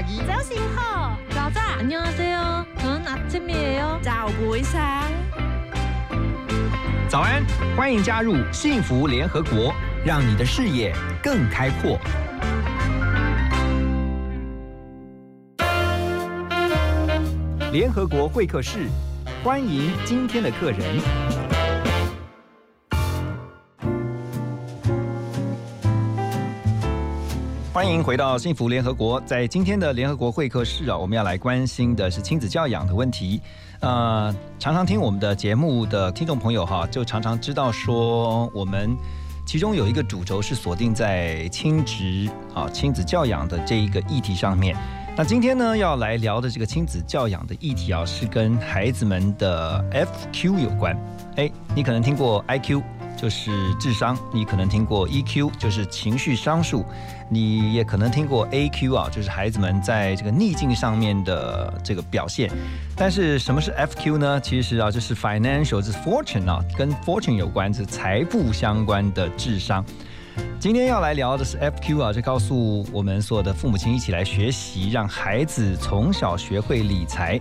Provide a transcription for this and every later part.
ます。 Selamat pagi。早上好，早早 안녕하세요. 전 아침이에요. 早會上。早安，欢迎加入幸福联合国，让你的视野更开阔。联合国会客室，欢迎今天的客人。 欢迎回到幸福联合国。在今天的联合国会客室啊，我们要来关心的是亲子教养的问题。呃，常常听我们的节目的听众朋友哈，就常常知道说，我们其中有一个主轴是锁定在亲职啊亲子教养的这一个议题上面。那今天呢，要来聊的这个亲子教养的议题啊，是跟孩子们的 FQ 有关。哎，你可能听过 IQ，就是智商；你可能听过 EQ，就是情绪商数；你也可能听过 AQ 啊，就是孩子们在这个逆境上面的这个表现。但是什么是 FQ 呢？其实啊，就是 financial，是 fortune 啊，跟 fortune 有关，是财富相关的智商。今天要来聊的是 FQ 啊，就告诉我们所有的父母亲一起来学习，让孩子从小学会理财。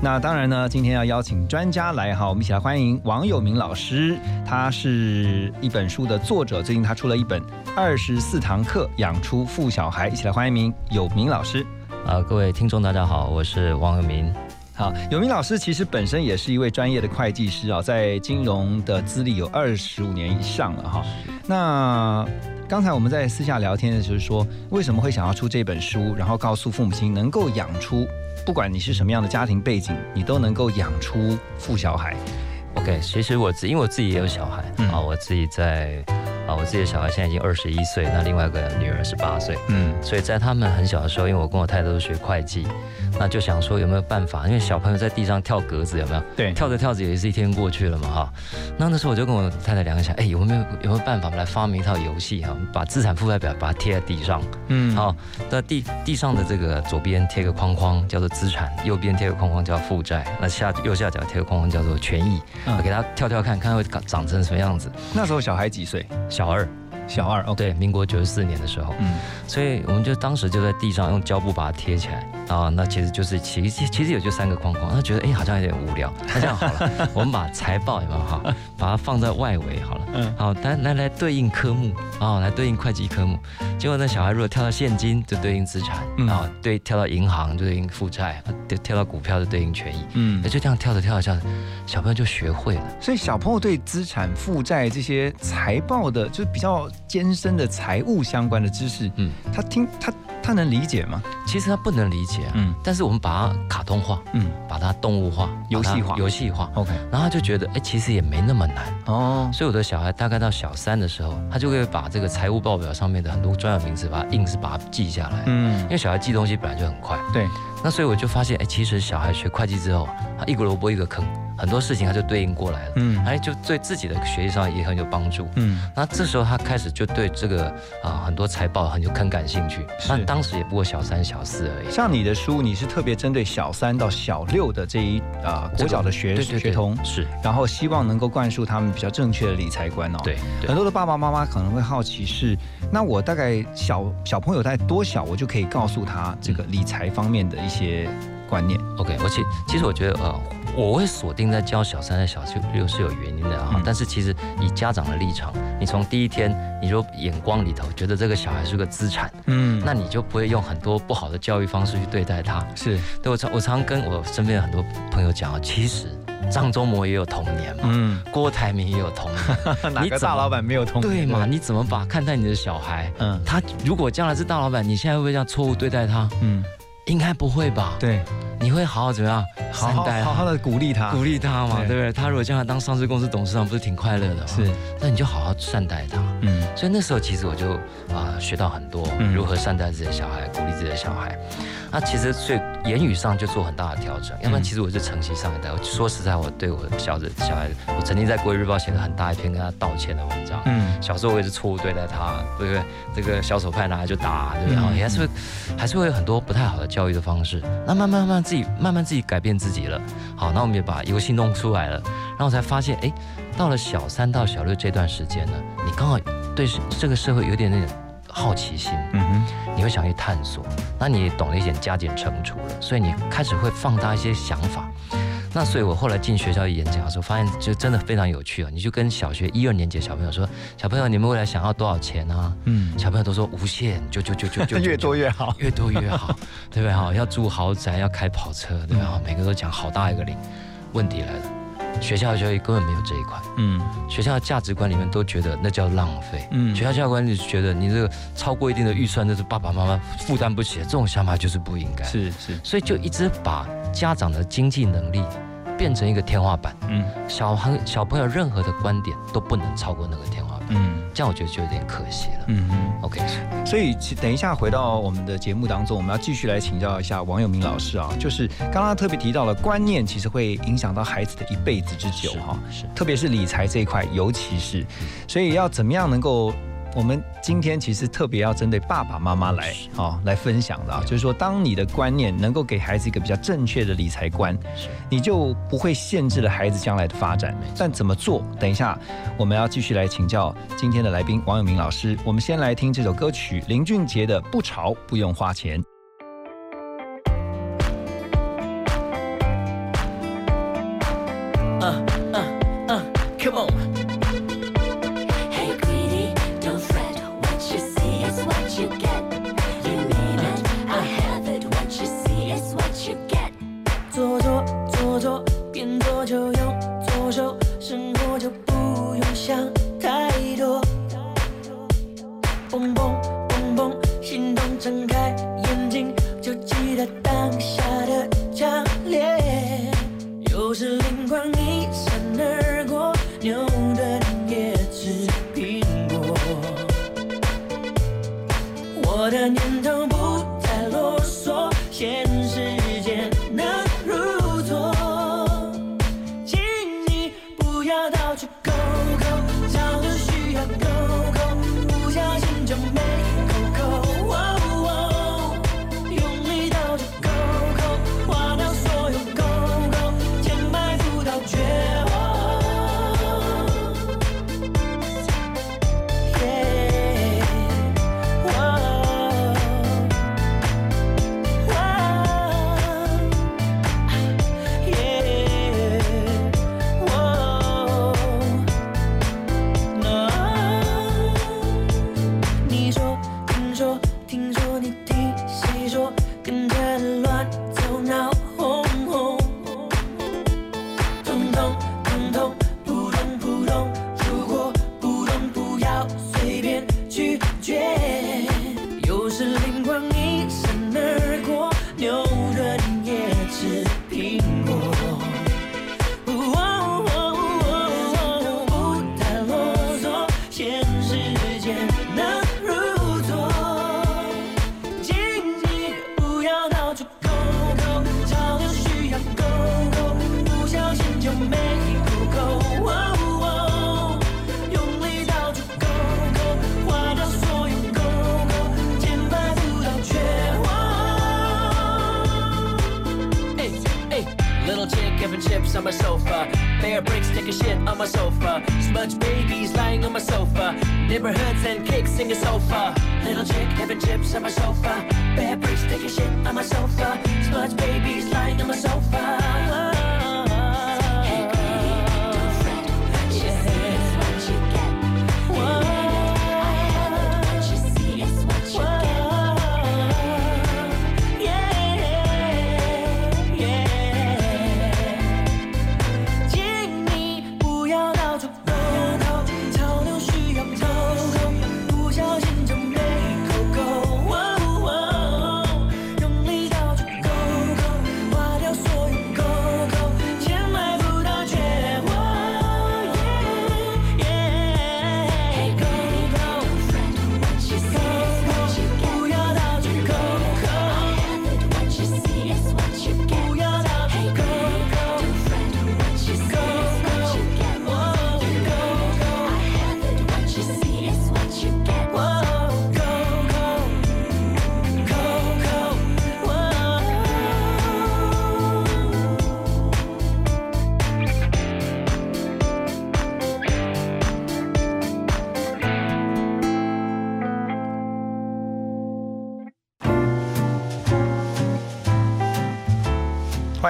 那当然呢，今天要邀请专家来哈，我们一起来欢迎王友明老师，他是一本书的作者，最近他出了一本《二十四堂课养出富小孩》，一起来欢迎友明老师。啊，各位听众大家好，我是王友明。好，永明老师其实本身也是一位专业的会计师啊，在金融的资历有二十五年以上了哈。那刚才我们在私下聊天的时候说，为什么会想要出这本书，然后告诉父母亲能够养出，不管你是什么样的家庭背景，你都能够养出富小孩。OK，其实我自因为我自己也有小孩、嗯啊，我自己在啊，我自己的小孩现在已经二十一岁，那另外一个女儿十八岁，嗯所以在他们很小的时候，因为我跟我太太都是学会计，那就想说有没有办法，因为小朋友在地上跳格子有没有？对跳着跳着也是一天过去了嘛哈。那那时候我就跟我太太聊一下，哎，有没有有没有办法我们来发明一套游戏哈，把资产负债表把它贴在地上，嗯好，那地地上的这个左边贴个框框叫做资产，右边贴个框框叫负债，那下右下角贴个框框叫做权益，嗯给他跳跳看看会长长成什么样子。那时候小孩几岁？小二，小二，OK，对，民国九十四年的时候，嗯。所以我们就当时就在地上用胶布把它贴起来。啊，那其实就是其实其实也就三个框框，那觉得哎好像有点无聊，那这样好了，我们把财报有没有哈，把它放在外围好了。嗯。好，来来来对应科目啊、来对应会计科目。结果那小孩如果跳到现金，就对应资产。嗯。啊、对，跳到银行就对应负债，啊对，跳到股票就对应权益。嗯。那，就这样跳着跳着跳着，小朋友就学会了。所以小朋友对资产负债这些财报的，就是比较艰深的财务相关的知识，嗯，他听他他能理解吗？其实他不能理解啊，嗯。但是我们把它卡通化，嗯。把它动物化、游戏化。游戏化，，OK，然后他就觉得，哎，其实也没那么难。哦，所以我的小孩大概到小三的时候，他就会把这个财务报表上面的很多专有名词，把它硬是把它记下来。嗯。因，为小孩记东西本来就很快，对，那所以我就发现，哎，其实小孩学会计之后，他一个萝卜一个坑，很多事情他就对应过来了，嗯哎，就对自己的学习上也很有帮助。嗯那这时候他开始就对这个啊、很多财报很有很感兴趣。是那当时也不过小三小四而已。像你的书，你是特别针对小三到小六的这一啊、国小的学学童，是，然后希望能够灌输他们比较正确的理财观哦。。对对很多的爸爸妈妈可能会好奇是，那我大概小小朋友在多小，我就可以告诉他这个理财方面的一些观念。OK，我其其实我觉得呃，我会锁定在教小三的小六是有原因的啊、嗯但是其实以家长的立场，你从第一天你就眼光里头觉得这个小孩是个资产，嗯那你就不会用很多不好的教育方式去对待他。是，对我常我常跟我身边的很多朋友讲啊，其实张忠谋也有童年嘛，嗯，郭台铭也有童年，哪你大老板没有童年？对嘛？？你怎么把看待你的小孩？嗯他如果将来是大老板，你现在会不会这样错误对待他？嗯，应该不会吧？对，你会好好怎么样好好好好的鼓励他。鼓励他嘛，对对不对？他如果将来当上市公司董事长，不是挺快乐的吗？是，那你就好好善待他。嗯所以那时候其实我就啊、学到很多嗯如何善待自己的小孩，鼓励自己的小孩。那其实所以言语上就做很大的调整，要不然其实我是承袭上一代。我说实在，我对我的小子小孩，我曾经在《国语日报》写了很大一篇跟他道歉的文章。嗯小时候我也是错误对待他，对不对？这个小手派拿来就打，对不对？嗯然后也还是会还是会有很多不太好的教育的方式。那慢慢慢慢自己慢慢自己改变自己了。好，那我们也把游戏弄出来了，然后才发现，哎，到了小三到小六这段时间呢，你刚好对这个社会有点那种好奇心，嗯哼，你会想去探索，那你也懂了一点加减乘除了，所以你开始会放大一些想法。那所以我后来进学校演讲的时候，发现就真的非常有趣啊！你就跟小学一二年级的小朋友说：“小朋友，你们未来想要多少钱啊？”嗯，小朋友都说无限，就就就就就越多越好，越多越好，对不对？哈，要住豪宅，要开跑车，对吧？哈，每个都讲好大一个零。问题来了，学校教育根本没有这一块。嗯，学校的价值观里面都觉得那叫浪费。嗯，学校教育观就觉得你这个超过一定的预算，那是爸爸妈妈负担不起的。这种想法就是不应该。是是，所以就一直把家长的经济能力变成一个天花板。嗯，小孩小朋友任何的观点都不能超过那个天花板。嗯。这样我觉得就有点可惜了。嗯嗯，OK。所以等一下回到我们的节目当中，我们要继续来请教一下王友明老师啊，就是刚刚特别提到了观念，其实会影响到孩子的一辈子之久哈。是，特别是理财这一块，尤其是，所以要怎么样能够。我们今天其实特别要针对爸爸妈妈来哦来分享的啊，就是说，当你的观念能够给孩子一个比较正确的理财观，你就不会限制了孩子将来的发展。但怎么做？等一下我们要继续来请教今天的来宾王永明老师。我们先来听这首歌曲林俊杰的《不潮不用花钱》。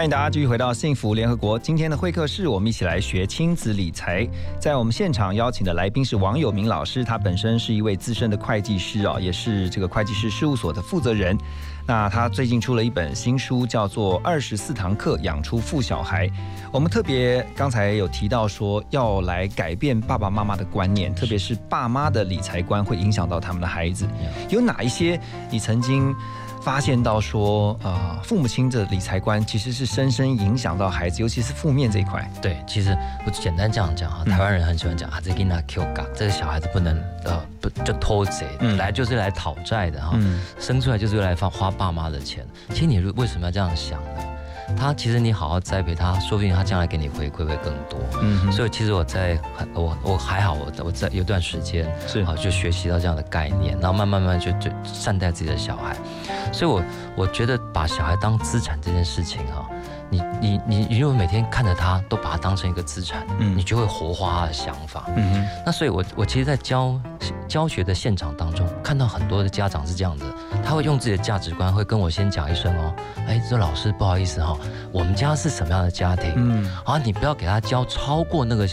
欢迎大家继续回到幸福联合国。今天的会客室，我们一起来学亲子理财。在我们现场邀请的来宾是王友明老师，他本身是一位资深的会计师啊，也是这个会计师事务所的负责人。那他最近出了一本新书，叫做《二十四堂课养出富小孩》。我们特别刚才有提到说，要来改变爸爸妈妈的观念，特别是爸妈的理财观会影响到他们的孩子。有哪一些你曾经？发现到说，呃，父母亲的理财观其实是深深影响到孩子，尤其是负面这一块。对，其实我简单这样讲哈，台湾人很喜欢讲啊，这给那 Q 嘎，这个小孩子不能呃不就偷贼，来就是来讨债的哈，生出来就是来花花爸妈的钱。其实你为什么要这样想呢？他其实你好好栽培他，说不定他将来给你回馈会更多。嗯，所以其实我在很我我还好，我我在有段时间是啊，就学习到这样的概念，然后慢慢慢就就善待自己的小孩。所以我我觉得把小孩当资产这件事情哈。你你你，你如果每天看着他，都把他当成一个资产，嗯，你就会活化他的想法，嗯哼。那所以，我我其实，在教教学的现场当中，看到很多的家长是这样的，他会用自己的价值观，会跟我先讲一声哦，哎，这老师不好意思哈，我们家是什么样的家庭？嗯，好，你不要给他教超过那个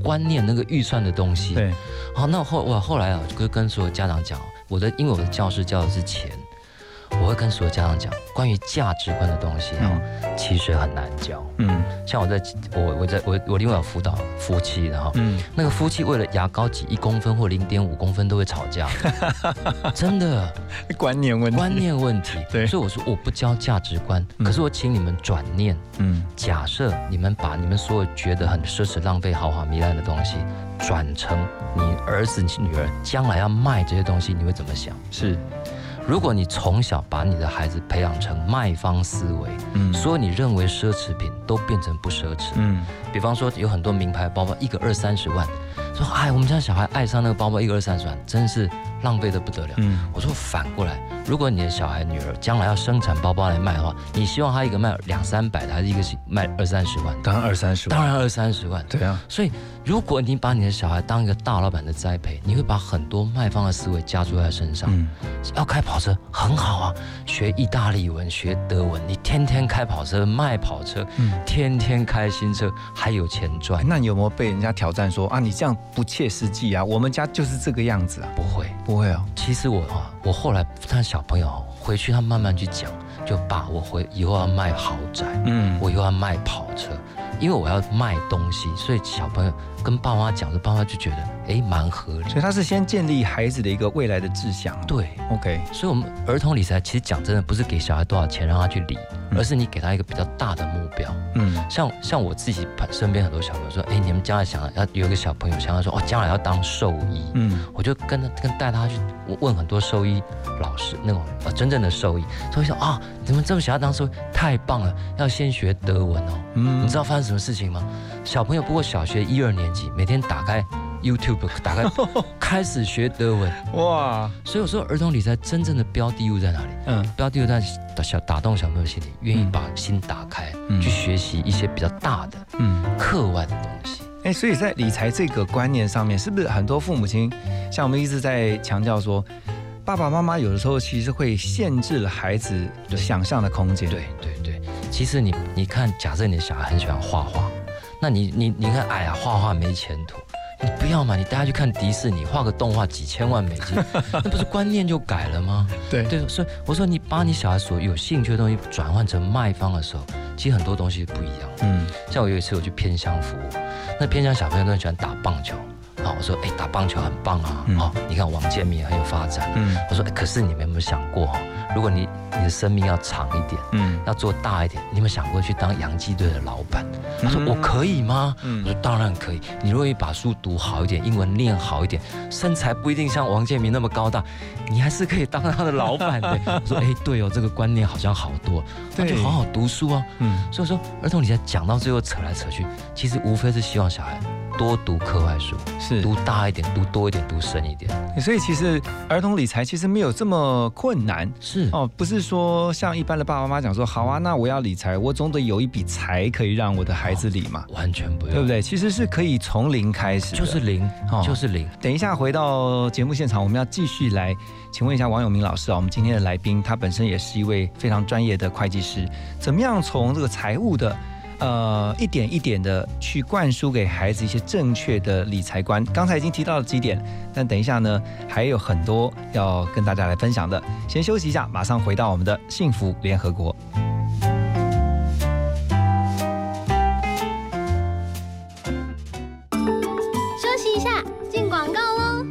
观念、那个预算的东西。对，好，那后我后来啊，就跟所有家长讲，我的因为我的教室教的是钱。我会跟所有家长讲，关于价值观的东西哈，其实很难教。嗯，像我在，我我在我我另外有辅导夫妻的哈，嗯，那个夫妻为了牙膏挤一公分或零点五公分都会吵架，真的。观念问题，观念问题。对，所以我说我不教价值观，可是我请你们转念，嗯，假设你们把你们所有觉得很奢侈、浪费、豪华、糜烂的东西，转成你儿子、女儿将来要卖这些东西，你会怎么想？是。如果你从小把你的孩子培养成卖方思维，嗯，所有你认为奢侈品都变成不奢侈，嗯，比方说有很多名牌包包，一个二三十万，说哎，我们家小孩爱上那个包包，一个二三十万，真是。浪费的不得了。嗯，我说反过来，如果你的小孩女儿将来要生产包包来卖的话，你希望他一个卖两三百的，还是一个卖二三十万？当然二三十万。当然二三十万。对啊。所以，如果你把你的小孩当一个大老板的栽培，你会把很多卖方的思维加注在身上。嗯。要开跑车很好啊，学意大利文，学德文，你天天开跑车卖跑车，嗯，天天开新车还有钱赚。那你有没有被人家挑战说啊？你这样不切实际啊？我们家就是这个样子啊。不会。不会啊，其实我哈，我后来他小朋友回去，他慢慢去讲，就爸，我回以后要卖豪宅，嗯，我以后要卖跑车，因为我要卖东西，所以小朋友。跟爸妈讲，这爸妈就觉得哎，蛮合理。所以他是先建立孩子的一个未来的志向。对，OK。所以，我们儿童理财其实讲真的，不是给小孩多少钱让他去理，而是你给他一个比较大的目标。嗯，像像我自己身边很多小朋友说，哎，你们将来想要有一个小朋友想要说，哦，将来要当兽医。嗯，我就跟他跟带他去问很多兽医老师，那种呃真正的兽医，所以说啊，你们这么想要当兽医，太棒了，要先学德文哦。嗯，你知道发生什么事情吗？小朋友不过小学一二年级。每天打开 YouTube，打开开始学德文 哇！所以我说，儿童理财真正的标的物在哪里？嗯，标的物在小打动小朋友心里，愿意把心打开，去学习一些比较大的、嗯，课外的东西。哎，所以在理财这个观念上面，是不是很多父母亲像我们一直在强调说，爸爸妈妈有的时候其实会限制了孩子想象的空间？对对对，其实你你看，假设你的小孩很喜欢画画。那你你你看，哎呀，画画没前途，你不要嘛，你带他去看迪士尼，画个动画几千万美金，那不是观念就改了吗？对对，所以我说你把你小孩所有兴趣的东西转换成卖方的时候，其实很多东西不一样。嗯，像我有一次我去偏乡服务，那偏乡小朋友都很喜欢打棒球。啊，我说，哎，打棒球很棒啊！好，你看王建民很有发展。嗯，我说，可是你们有没有想过，如果你你的生命要长一点，嗯，要做大一点，你有没有想过去当洋基队的老板？他说，我可以吗？我说，当然可以。你如果把书读好一点，英文念好一点，身材不一定像王建民那么高大，你还是可以当他的老板 的。我说，哎，对哦，这个观念好像好多，那就好好读书啊。嗯，所以说，儿童理财讲到最后扯来扯去，其实无非是希望小孩。多读课外书，是。读大一点，读多一点，读深一点。所以其实儿童理财其实没有这么困难。是。哦，不是说像一般的爸爸妈妈讲说，好啊，那我要理财，我总得有一笔财可以让我的孩子理嘛，完全不用，对不对？其实是可以从零开始，就是零哦，就是零。等一下回到节目现场，我们要继续来请问一下王永明老师啊，我们今天的来宾他本身也是一位非常专业的会计师，怎么样从这个财务的呃一点一点的去灌输给孩子一些正确的理财观？刚才已经提到了几点，但等一下呢还有很多要跟大家来分享的。先休息一下，马上回到我们的幸福联合国。休息一下，进广告喽。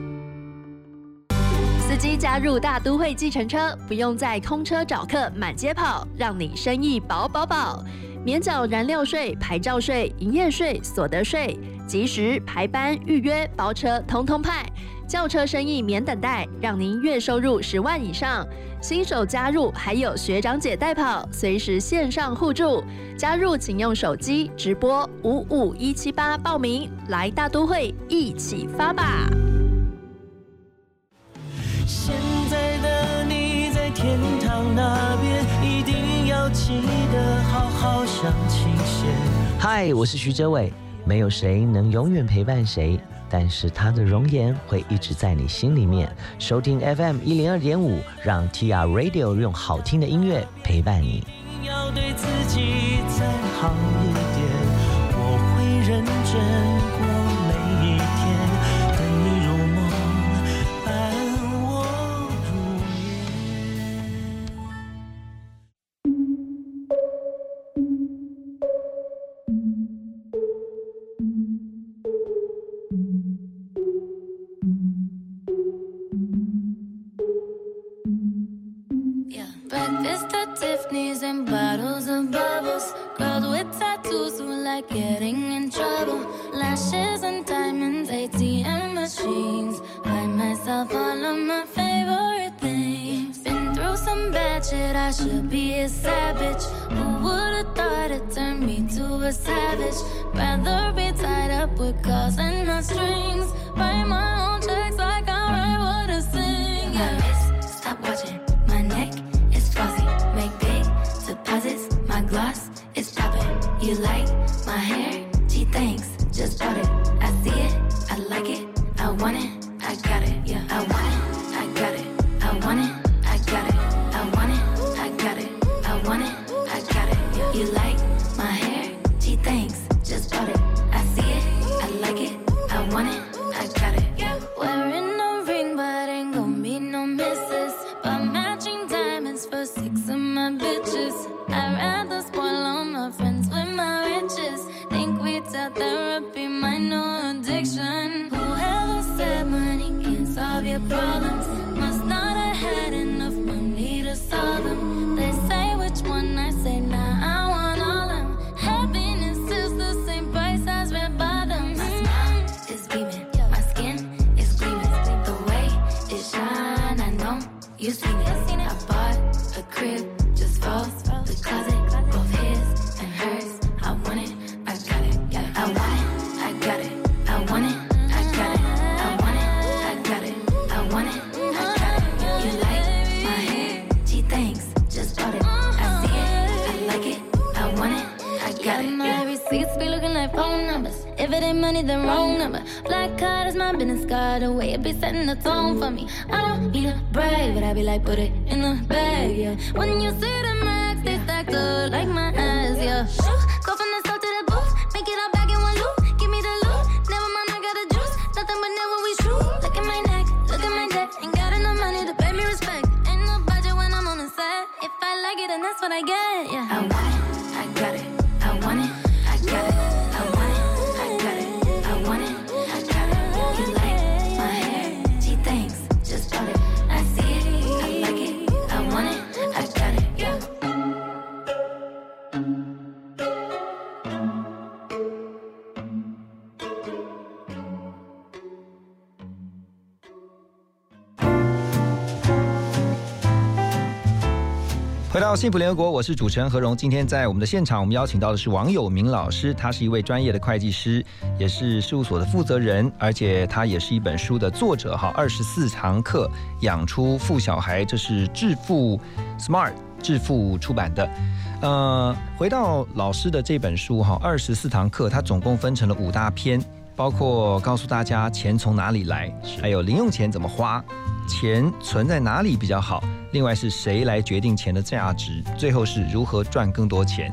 司机加入大都会计程车，不用再空车找客满街跑，让你生意饱饱饱。免缴燃料税、牌照税、营业税、所得税，及时排班预约包车，通通派。轿车生意免等待，让您月收入十万以上。新手加入还有学长姐带跑，随时线上互助。加入请用手机直播五五一七八报名，来大都会一起发吧！现在的你在天堂那边，一定要记得好好想清些。嗨，我是徐哲伟。没有谁能永远陪伴谁，但是他的容颜会一直在你心里面。收听 FM 一零二点五，让 TR Radio 用好听的音乐陪伴你。要对自己再好 At Tiffany's and bottles of bubbles. Girls with tattoos who like getting in trouble. Lashes and diamonds, ATM machines. Buy myself all of my favorite things. Been through some bad shit, I should be a savage. Who would've thought it turned me to a savage? Rather be tied up with calls and not strings. Write my own checks gloss is popping. You like my hair? I want it, I got it. I want it, I got it. I want it, I got it. You like my hair? Gee, thanks. Just bought it. I see it, I like it. I want it, I got it. My receipts be looking like phone numbers. If it ain't money, then wrong number. Black card is my business card. The way it be setting the tone for me. I don't need a brag, but I be like, put it in the bag, yeah. When you see the max, they stacked up like my ass, yeah. 到到幸福联合国，我是主持人何荣。今天在我们的现场，我们邀请到的是王友明老师，他是一位专业的会计师，也是事务所的负责人，而且他也是一本书的作者。哈，二十四堂课养出富小孩，这是致富 Smart 致富出版的。呃，回到老师的这本书哈，二十四堂课，它总共分成了五大篇，包括告诉大家钱从哪里来，还有零用钱怎么花，钱存在哪里比较好。另外是谁来决定钱的价值？最后是如何赚更多钱？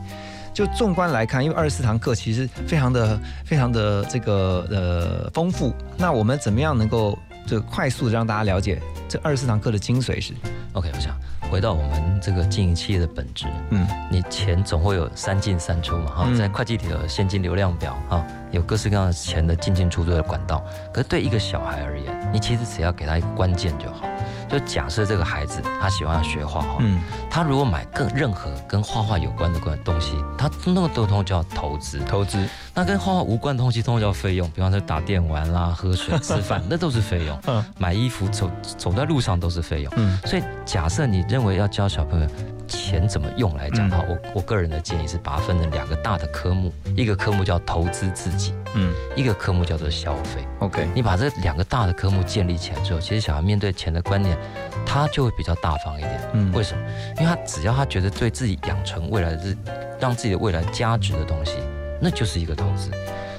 就纵观来看，因为二十四堂课其实非常的、非常的这个呃丰富。那我们怎么样能够这个快速的让大家了解这二十四堂课的精髓是？OK，我想回到我们这个经营企业的本质，嗯你钱总会有三进三出嘛，哈、嗯在会计里的现金流量表哈，有各式各样的钱的进进出出的管道。可是对一个小孩而言，你其实只要给他一个关键就好。就假设这个孩子他喜欢学画画，嗯，他如果买更任何跟画画有关的关东西，他那个都通叫投资。投资，那跟画画无关的东西，通通叫费用，比方说打电玩啦、喝水、吃饭，那都是费用。嗯买衣服、走走在路上都是费用。嗯所以假设你认为要教小朋友钱怎么用来讲的话，我我个人的建议是把它分成两个大的科目，一个科目叫投资自己，嗯一个科目叫做消费。，OK，你把这两个大的科目建立起来之后，其实小孩面对钱的观念，他就会比较大方一点。嗯为什么？因为他只要他觉得对自己养成未来的，让自己的未来价值的东西，那就是一个投资。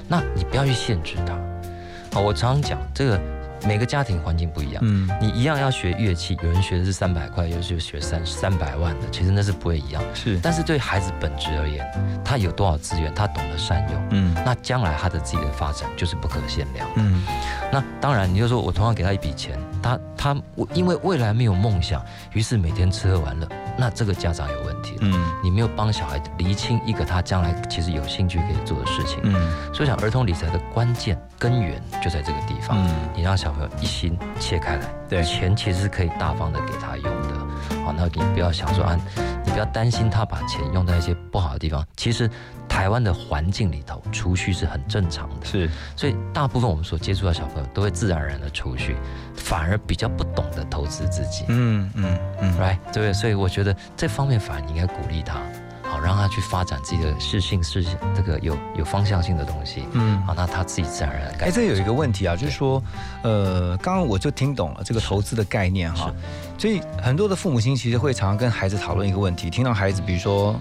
那你不要去限制他。好，我常常讲这个，每个家庭环境不一样。嗯你一样要学乐器，有人学的是三百块，有人学学三三百万的，其实那是不会一样。是，但是对孩子本质而言，他有多少资源，他懂得善用，嗯那将来他的自己的发展就是不可限量的。嗯那当然，你就说我同样给他一笔钱，他他我因为未来没有梦想，于是每天吃喝玩乐，那这个家长有问题了。嗯你没有帮小孩厘清一个他将来其实有兴趣可以做的事情，嗯所以讲儿童理财的关键根源就在这个地方。嗯，你让小朋友一心切开来，对钱其实是可以大方的给他用的。好，那你不要想说啊，你不要担心他把钱用在一些不好的地方。其实台湾的环境里头，储蓄是很正常的，是，所以大部分我们所接触到的小朋友都会自然而然的储蓄，反而比较不懂得投资自己。嗯嗯嗯，right 对？所以我觉得这方面反而你应该鼓励他，好让他去发展自己的适性是这个有有方向性的东西，嗯好，那他自己自然而然哎，改。这有一个问题啊，就是说，呃，刚刚我就听懂了这个投资的概念哈，所以很多的父母亲其实会常常跟孩子讨论一个问题，听到孩子比如说。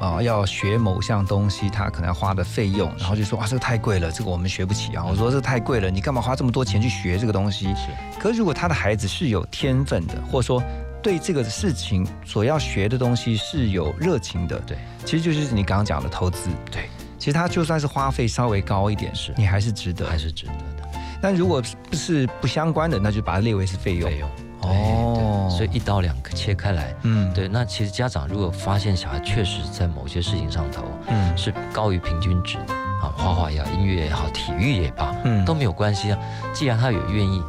啊，要学某项东西，他可能要花的费用，然后就说啊，这个太贵了，这个我们学不起啊。我说这个太贵了，你干嘛花这么多钱去学这个东西？是可是如果他的孩子是有天分的，或者说对这个事情所要学的东西是有热情的，对，其实就是你刚刚讲的投资。对，其实他就算是花费稍微高一点，是你还是值得。还是值得的但如果不是不相关的，那就把它列为是费用。费用。对哦对，所以一刀两个切开来。嗯，对，那其实家长如果发现小孩确实在某些事情上头嗯是高于平均值的啊，画画也好，音乐也好，体育也罢，嗯都没有关系啊。既然他有愿意，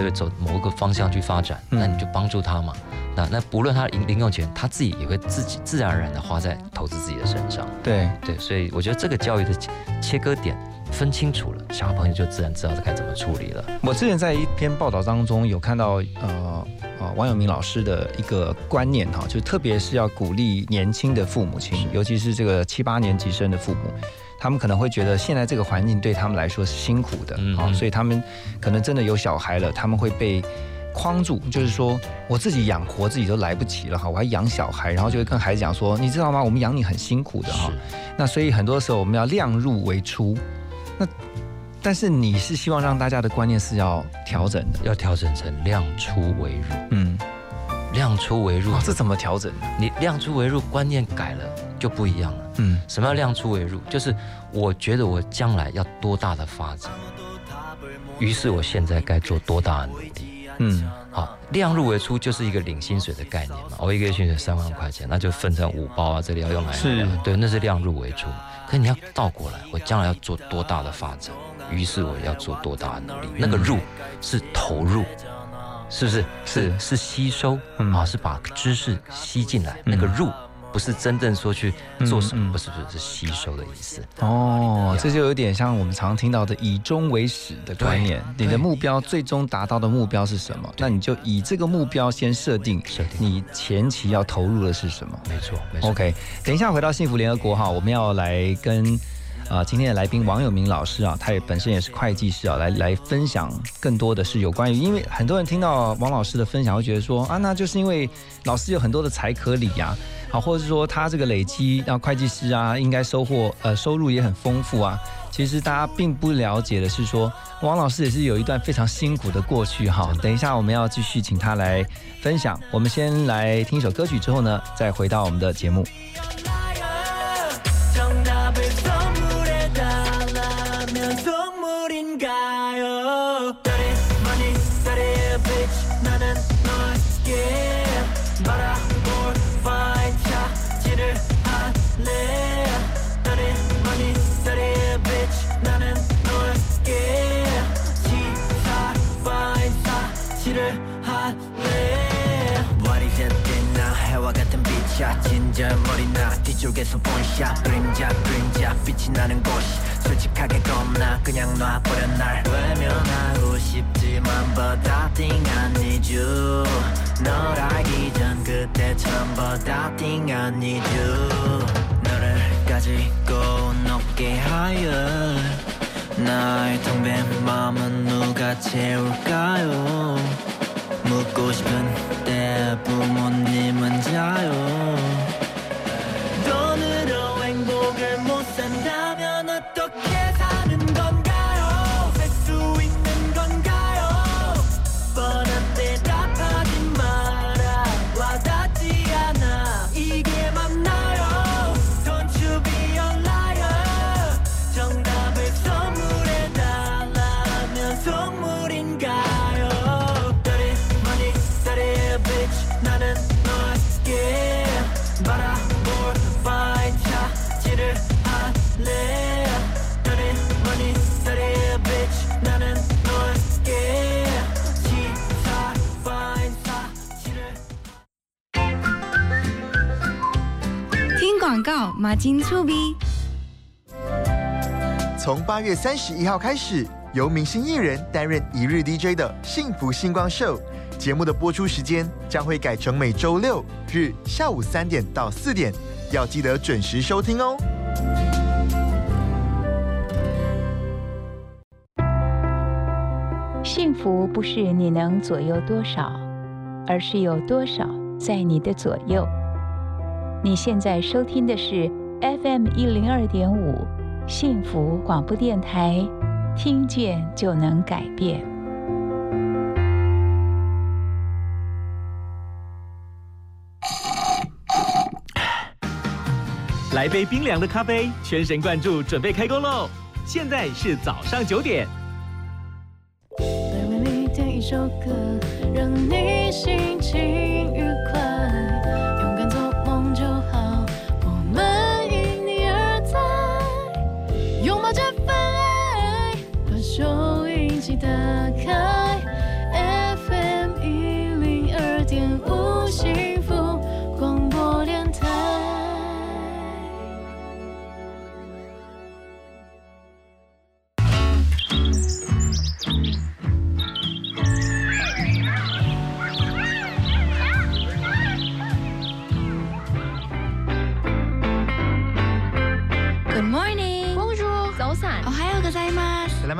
对不对，走某个方向去发展，嗯那你就帮助他嘛。那那不论他零零用钱，他自己也会自己自然而然的花在投资自己的身上。对，对，所以我觉得这个教育的切切割点分清楚了，小朋友就自然知道该怎么处理了。我之前在一篇报道当中有看到，呃呃，王永明老师的一个观念哈，就特别是要鼓励年轻的父母亲，尤其是这个七八年级生的父母。他们可能会觉得现在这个环境对他们来说是辛苦的，啊、所以他们可能真的有小孩了，他们会被框住，就是说我自己养活自己都来不及了哈，我还养小孩，然后就会跟孩子讲说，你知道吗？我们养你很辛苦的哈。那所以很多时候我们要量入为出，那但是你是希望让大家的观念是要调整的，要调整成量出为入，嗯，量出为入哦，，这怎么调整呢？你量出为入观念改了就不一样了。嗯什么叫量出为入？就是我觉得我将来要多大的发展，于是我现在该做多大的努力。嗯好，量入为出就是一个领薪水的概念嘛。我一个月薪水三万块钱，那就分成五包啊，这里要用来是对，那是量入为出。可你要倒过来，我将来要做多大的发展，于是我要做多大的努力。那个入是投入，是不是？是是吸收嗯啊，是把知识吸进来。那个入不是真正说去做什嗯嗯么，不是不是是吸收的意思。哦，这就有点像我们常听到的以终为始的观念。你的目标最终达到的目标是什么？那你就以这个目标先设定，设定你前期要投入的是什么。没错，没错。OK，等一下回到幸福联合国哈，我们要来跟啊、今天的来宾王友明老师啊，他也本身也是会计师啊，来来分享更多的是有关于，因为很多人听到王老师的分享会觉得说啊，那就是因为老师有很多的财可理呀、好，或者是说他这个累积，让会计师啊，应该收获呃收入也很丰富啊。其实大家并不了解的是说，王老师也是有一段非常辛苦的过去哈。等一下我们要继续请他来分享。我们先来听一首歌曲之后呢，再回到我们的节目。 같은 빛이야 진절 머리나 뒤쪽에서 본샷. 그림자 그림자 빛이 나는 곳이. 솔직하게 겁나 그냥 놔버려 날. 외면하고 싶지만 But I think I need you. 널 알기 전 그때처럼 But I think I need you. 너를 가지고 높게 하여. 나의 텅빈 마음은 누가 채울까요 묻고 싶은 때 부모님은 자요 马金粗比。从八月三十一号开始，由明星艺人担任一日 DJ 的《幸福星光秀》节目的播出时间将会改成每周六日下午三点到四点，要记得准时收听哦。幸福不是你能左右多少，而是有多少在你的左右。你现在收听的是 FM 一零二点五幸福广播电台，听见就能改变。来杯冰凉的咖啡，全神贯注，准备开工喽！现在是早上九点。每为你点一首歌，让你心情愉快，吗？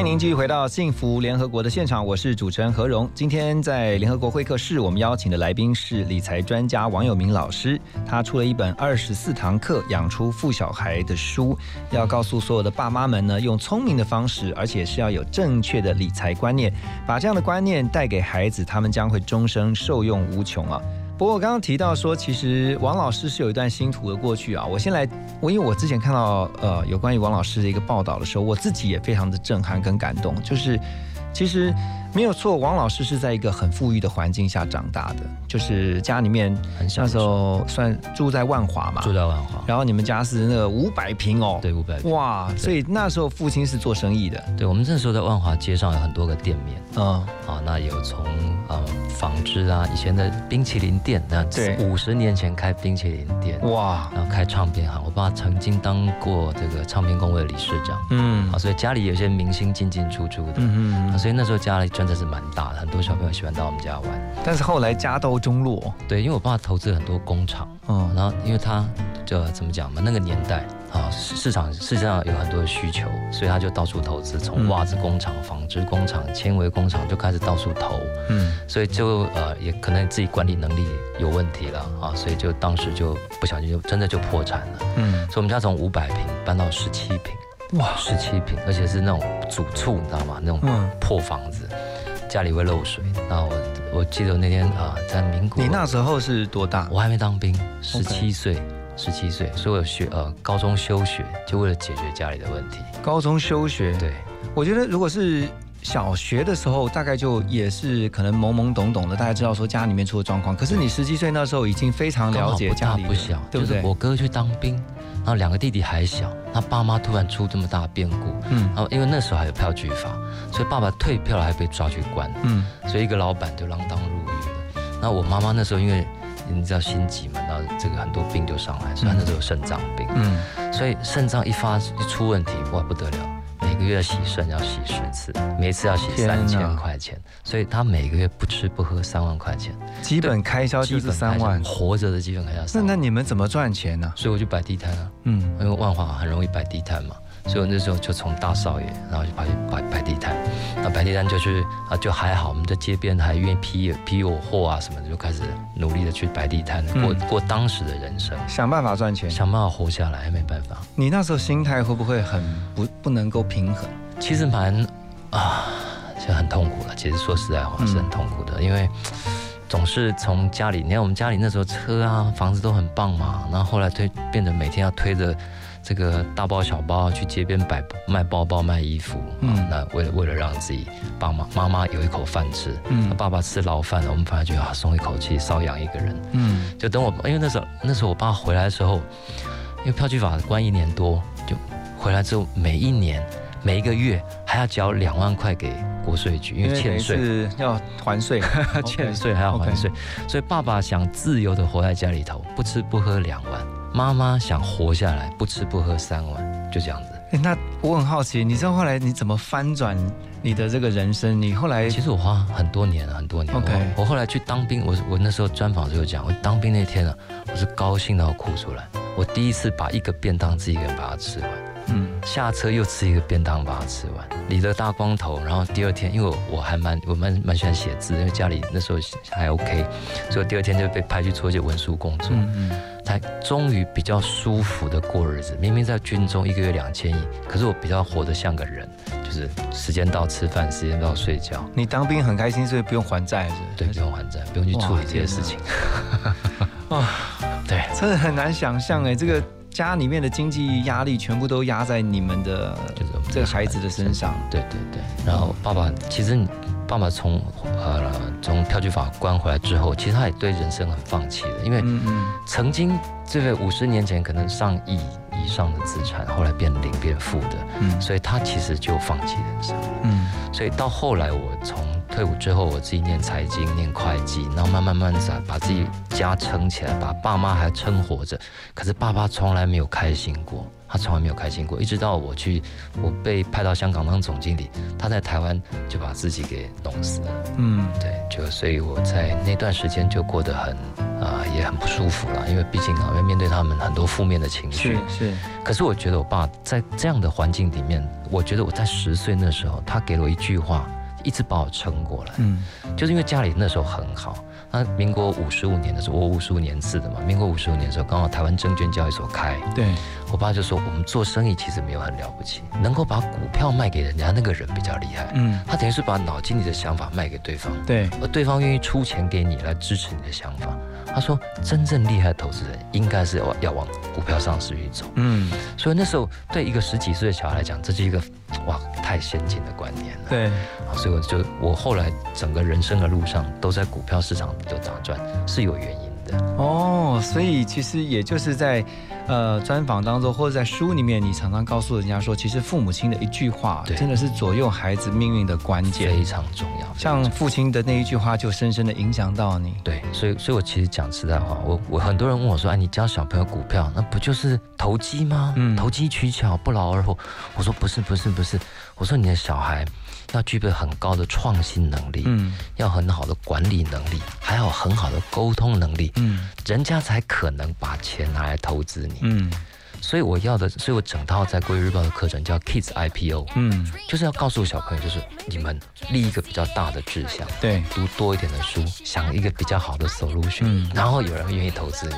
欢迎您继续回到幸福联合国的现场，我是主持人何荣。今天在联合国会客室，我们邀请的来宾是理财专家王友明老师，他出了一本《二十四堂课养出富小孩》的书，要告诉所有的爸妈们呢，用聪明的方式，而且是要有正确的理财观念，把这样的观念带给孩子，他们将会终生受用无穷啊。不过我刚刚提到说，其实王老师是有一段星途的过去啊。我先来，我因为我之前看到呃有关于王老师的一个报道的时候，我自己也非常的震撼跟感动。就是其实没有错，王老师是在一个很富裕的环境下长大的，就是家里面很小那时候算住在万华嘛，住在万华，然后你们家是那个五百平哦，对，五百平。哇，所以那时候父亲是做生意的，对，我们那时候在万华街上有很多个店面，嗯，啊，那有从呃纺织啊，以前的冰淇淋店，那对。五十年前开冰淇淋店，哇，然后开唱片行。我爸曾经当过这个唱片工会的理事长，嗯。啊，所以家里有些明星进进出出的，嗯啊，所以那时候家里真的是蛮大的，很多小朋友喜欢到我们家玩。但是后来家道中落，对，因为我爸投资很多工厂，嗯，然后因为他就怎么讲嘛，那个年代啊，市场世界上有很多的需求，所以他就到处投资，从嗯袜子工厂、纺织工厂、纤维工厂就开始到处投，嗯。所以就呃也可能自己管理能力有问题了啊，所以就当时就不小心就真的就破产了。嗯，所以我们家从五百平搬到十七平，哇，十七平，而且是那种主厝，你知道吗？那种嗯。破房子，家里会漏水。那我我记得那天啊、在民国，你那时候是多大？我还没当兵，十七岁，十七岁，所以我有学呃高中休学，就为了解决家里的问题。高中休学，对，我觉得如果是小学的时候，大概就也是可能懵懵懂懂的，大家知道说家里面出了状况。可是你十七岁那时候已经非常了解刚家里不大不小，对不对就是？我哥去当兵，然后两个弟弟还小，那爸妈突然出这么大的变故，嗯然后因为那时候还有票据法，所以爸爸退票了还被抓去关，嗯所以一个老板就锒铛入狱了。那我妈妈那时候因为你知道心急嘛，然后这个很多病就上来，所以她那时候有肾脏病，嗯，所以肾脏一发一出问题，哇不得了，每个月洗肾要洗十次，每次要洗三千块钱，所以他每个月不吃不喝三万块钱，基本开销就是三万。活着的基本开销那。那你们怎么赚钱呢？所以我就摆地摊啊，嗯因为万华很容易摆地摊嘛，所以我那时候就从大少爷，然后就跑去摆摆地摊，那摆地摊就是啊就还好，我们在街边还愿意批批我货啊什么的，就开始努力的去摆地摊，过、嗯过当时的人生，想办法赚钱。想办法活下来，没办法，你那时候心态会不会很不不能够平衡？其实蛮啊，就很痛苦了。其实说实在话是很痛苦的，因为。总是从家里，你看我们家里那时候车啊、房子都很棒嘛，然后后来推变得每天要推着这个大包小包去街边摆卖包包、卖衣服，嗯。嗯，那为了为了让自己爸妈妈妈有一口饭吃，嗯。那爸爸吃牢饭了，我们反而觉得啊松一口气，少养一个人。嗯。就等我，因为那时候那时候我爸回来的时候，因为票据法关一年多，就回来之后每一年每一个月还要交两万块给国税局，因为欠税。是要还税，欠税还要还税，所以爸爸想自由的活在家里头，不吃不喝两万；妈妈想活下来，不吃不喝三碗，就这样子。诶那我很好奇，你知道后来你怎么翻转你的这个人生？你后来其实我花很多年了，很多年。OK 我我后来去当兵，我我那时候专访就有讲，我当兵那天啊，我是高兴到哭出来。我第一次把一个便当自己一个人把它吃完，嗯下车又吃一个便当把它吃完，理了大光头，然后第二天，因为我我还蛮我蛮蛮喜欢写字，因为家里那时候还 OK，所以我第二天就被派去做一些文书工作。嗯嗯才终于比较舒服的过日子。明明在军中一个月两千亿，可是我比较活得像个人，就是时间到吃饭，时间到睡觉，你当兵很开心，所以不用还债是？对，不用还债，不用去处理这些事情。哇，对，真的很难想象哎，这个家里面的经济压力全部都压在你们的就是这个孩子的身上。对对对。然后爸爸，其实你爸爸从呃从票据法关回来之后，其实他也对人生很放弃的，因为曾经这个五十年前可能上亿以上的资产，后来变零变负的，嗯所以他其实就放弃人生了。嗯所以到后来，我从退伍之后，我自己念财经、念会计，然后慢慢慢慢把把自己家撑起来，把爸妈还撑活着。可是爸爸从来没有开心过，他从来没有开心过。一直到我去，我被派到香港当总经理，他在台湾就把自己给弄死了。嗯对，就所以我在那段时间就过得很啊、也很不舒服了，因为毕竟啊要面对他们很多负面的情绪是。是可是我觉得我爸在这样的环境里面，我觉得我在十岁那时候，他给了我一句话，一直把我撑过来。嗯就是因为家里那时候很好。那民国五十五年的时候，我五十五年次的嘛，民国五十五年的时候，刚好台湾证券交易所开，对我爸就说我们做生意其实没有很了不起，能够把股票卖给人家那个人比较厉害。嗯他等于是把脑筋里的想法卖给对方，对而对方愿意出钱给你来支持你的想法。他说，真正厉害的投资人应该是要要往股票上市去走。嗯所以那时候对一个十几岁的小孩来讲，这是一个哇太先进的观念了。对，啊所以我就我后来整个人生的路上都在股票市场就打转，是有原因的。哦，所以其实也就是在呃专访当中，或者在书里面，你常常告诉人家说，其实父母亲的一句话，真的是左右孩子命运的关键，非常重要。像父亲的那一句话，就深深的影响到你。对，所以所以我其实讲实在话，我我很多人问我说，哎，你教小朋友股票，那不就是投机吗？嗯投机取巧，不劳而获。我说不是不是不是，我说你的小孩要具备很高的创新能力，嗯。要很好的管理能力，还有很好的沟通能力，嗯。人家才可能把钱拿来投资你。嗯所以我要的，所以我整套在《国语日报》的课程叫 Kids IPO，嗯，就是要告诉小朋友，就是你们立一个比较大的志向，对，读多一点的书，想一个比较好的 solution，、嗯然后有人会愿意投资你。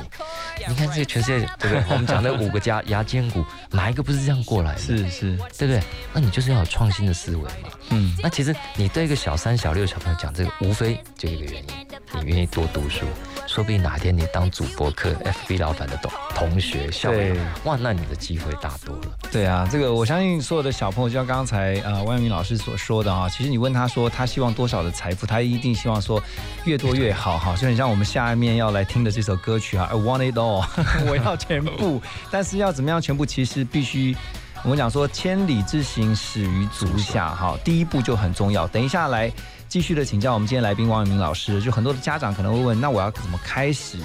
你看这个全世界，对不对？我们讲的五个家牙尖股，哪一个不是这样过来的？是是，对不对？那你就是要有创新的思维嘛。嗯那其实你对一个小三、小六小朋友讲这个，无非就一个原因，你愿意多读书，说不定哪天你当主播课 FB 老板的同同学校友对，哇，那你的机会大多了。对啊，这个我相信所有的小朋友，就像刚才呃万明老师所说的啊，其实你问他说他希望多少的财富，他一定希望说越多越好哈，就很像我们下面要来听的这首歌曲啊，I want it all，我要全部，但是要怎么样全部，其实必须。我们讲说千里之行始于足下，哈，第一步就很重要。等一下来继续的请教我们今天来宾王永明老师，就很多的家长可能会问，那我要怎么开始？